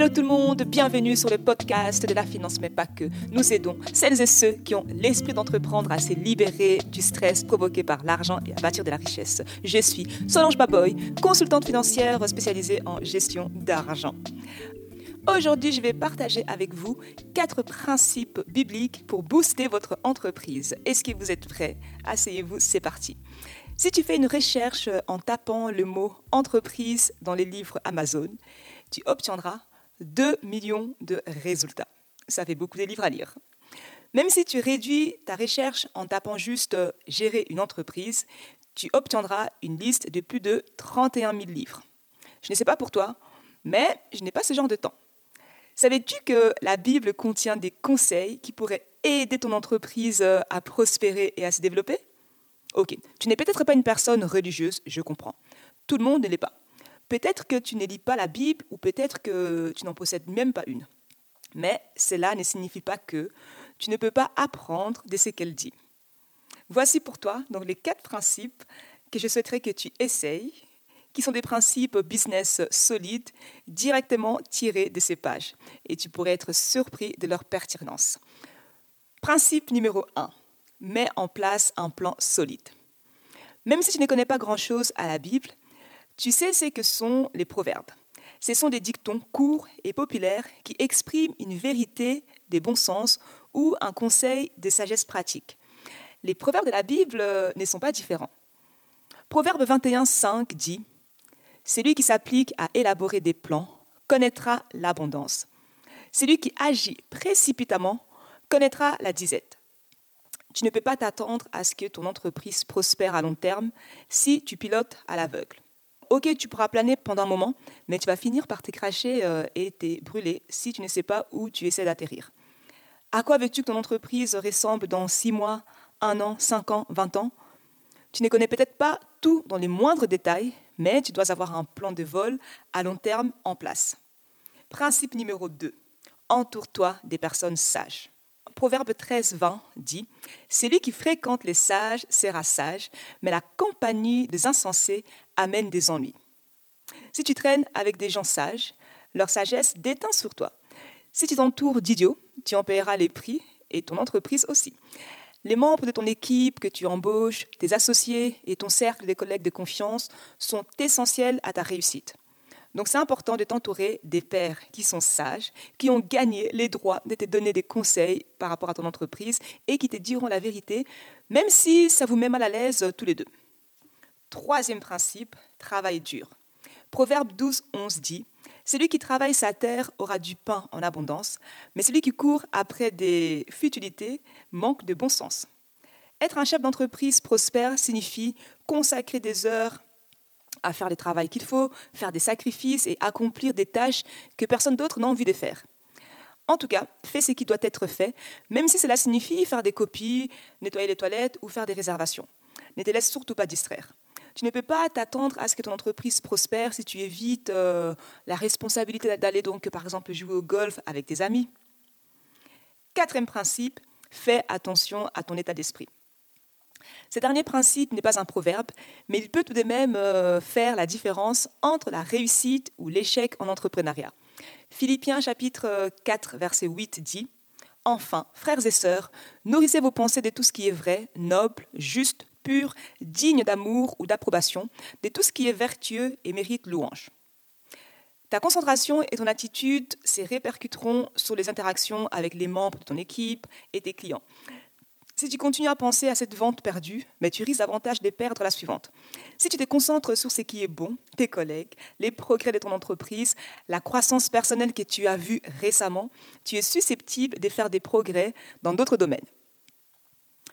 Hello tout le monde, bienvenue sur le podcast de la finance, mais pas que. Nous aidons celles et ceux qui ont l'esprit d'entreprendre à se libérer du stress provoqué par l'argent et à bâtir de la richesse. Je suis Solange Baboy, consultante financière spécialisée en gestion d'argent. Aujourd'hui, je vais partager avec vous quatre principes bibliques pour booster votre entreprise. Est-ce que vous êtes prêts? Asseyez-vous, c'est parti. Si tu fais une recherche en tapant le mot entreprise dans les livres Amazon, tu obtiendras 2 millions de résultats. Ça fait beaucoup de livres à lire. Même si tu réduis ta recherche en tapant juste euh, gérer une entreprise, tu obtiendras une liste de plus de 31 000 livres. Je ne sais pas pour toi, mais je n'ai pas ce genre de temps. Savais-tu que la Bible contient des conseils qui pourraient aider ton entreprise euh, à prospérer et à se développer? Ok, tu n'es peut-être pas une personne religieuse, je comprends. Tout le monde ne l'est pas. Peut-être que tu ne lis pas la Bible ou peut-être que tu n'en possèdes même pas une. Mais cela ne signifie pas que tu ne peux pas apprendre de ce qu'elle dit. Voici pour toi donc les quatre principes que je souhaiterais que tu essayes, qui sont des principes business solides directement tirés de ces pages. Et tu pourrais être surpris de leur pertinence. Principe numéro 1. Mets en place un plan solide. Même si tu ne connais pas grand-chose à la Bible, tu sais ce que sont les proverbes. Ce sont des dictons courts et populaires qui expriment une vérité des bons sens ou un conseil de sagesse pratique. Les proverbes de la Bible euh, ne sont pas différents. Proverbe 21, 5 dit Celui qui s'applique à élaborer des plans connaîtra l'abondance. Celui qui agit précipitamment connaîtra la disette. Tu ne peux pas t'attendre à ce que ton entreprise prospère à long terme si tu pilotes à l'aveugle ok, tu pourras planer pendant un moment, mais tu vas finir par t'écracher euh, et te brûler si tu ne sais pas où tu essaies d'atterrir. À quoi veux-tu que ton entreprise ressemble dans 6 mois, 1 an, 5 ans, 20 ans? Tu ne connais peut-être pas tout dans les moindres détails, mais tu dois avoir un plan de vol à long terme en place. Principe numéro 2. Entoure-toi des personnes sages. Proverbe 13, 20 dit Celui qui fréquente les sages sera sage, mais la compagnie des insensés amène des ennuis. Si tu traînes avec des gens sages, leur sagesse déteint sur toi. Si tu t'entoures d'idiots, tu en paieras les prix et ton entreprise aussi. Les membres de ton équipe que tu embauches, tes associés et ton cercle de collègues de confiance sont essentiels à ta réussite. Donc c'est important de t'entourer des pairs qui sont sages, qui ont gagné les droits de te donner des conseils par rapport à ton entreprise et qui te diront la vérité, même si ça vous met mal à l'aise tous les deux. Troisième principe, travail dur. Proverbe 12, 11 dit Celui qui travaille sa terre aura du pain en abondance, mais celui qui court après des futilités manque de bon sens. Être un chef d'entreprise prospère signifie consacrer des heures à faire le travail qu'il faut, faire des sacrifices et accomplir des tâches que personne d'autre n'a envie de faire. En tout cas, fais ce qui doit être fait, même si cela signifie faire des copies, nettoyer les toilettes ou faire des réservations. Ne te laisse surtout pas distraire. Tu ne peux pas t'attendre à ce que ton entreprise prospère si tu évites euh, la responsabilité d'aller donc, par exemple, jouer au golf avec tes amis. Quatrième principe, fais attention à ton état d'esprit. Ce dernier principe n'est pas un proverbe, mais il peut tout de même euh, faire la différence entre la réussite ou l'échec en entrepreneuriat. Philippiens chapitre 4 verset 8 dit Enfin, frères et sœurs, nourrissez vos pensées de tout ce qui est vrai, noble, juste, pur, digne d'amour ou d'approbation, de tout ce qui est vertueux et mérite louange. Ta concentration et ton attitude se répercuteront sur les interactions avec les membres de ton équipe et tes clients. Si tu continues à penser à cette vente perdue, mais tu risques davantage de perdre la suivante. Si tu te concentres sur ce qui est bon, tes collègues, les progrès de ton entreprise, la croissance personnelle que tu as vue récemment, tu es susceptible de faire des progrès dans d'autres domaines.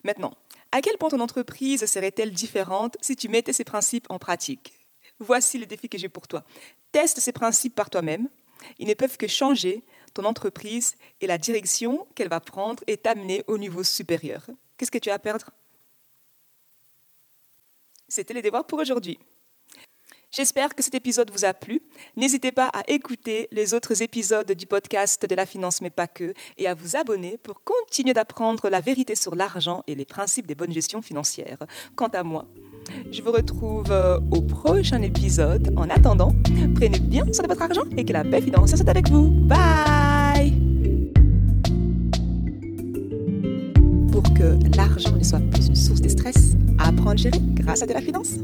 Maintenant, à quel point ton entreprise serait-elle différente si tu mettais ces principes en pratique? Voici le défi que j'ai pour toi. Teste ces principes par toi-même. Ils ne peuvent que changer ton entreprise et la direction qu'elle va prendre et t'amener au niveau supérieur. Qu'est-ce que tu as à perdre? C'était les devoirs pour aujourd'hui. J'espère que cet épisode vous a plu. N'hésitez pas à écouter les autres épisodes du podcast de la finance, mais pas que, et à vous abonner pour continuer d'apprendre la vérité sur l'argent et les principes des bonnes gestions financières. Quant à moi, je vous retrouve euh, au prochain épisode. En attendant, prenez bien soin de votre argent et que la paix financière soit avec vous. Bye Pour que l'argent ne soit plus une source de stress, apprendre à gérer grâce à de la finance.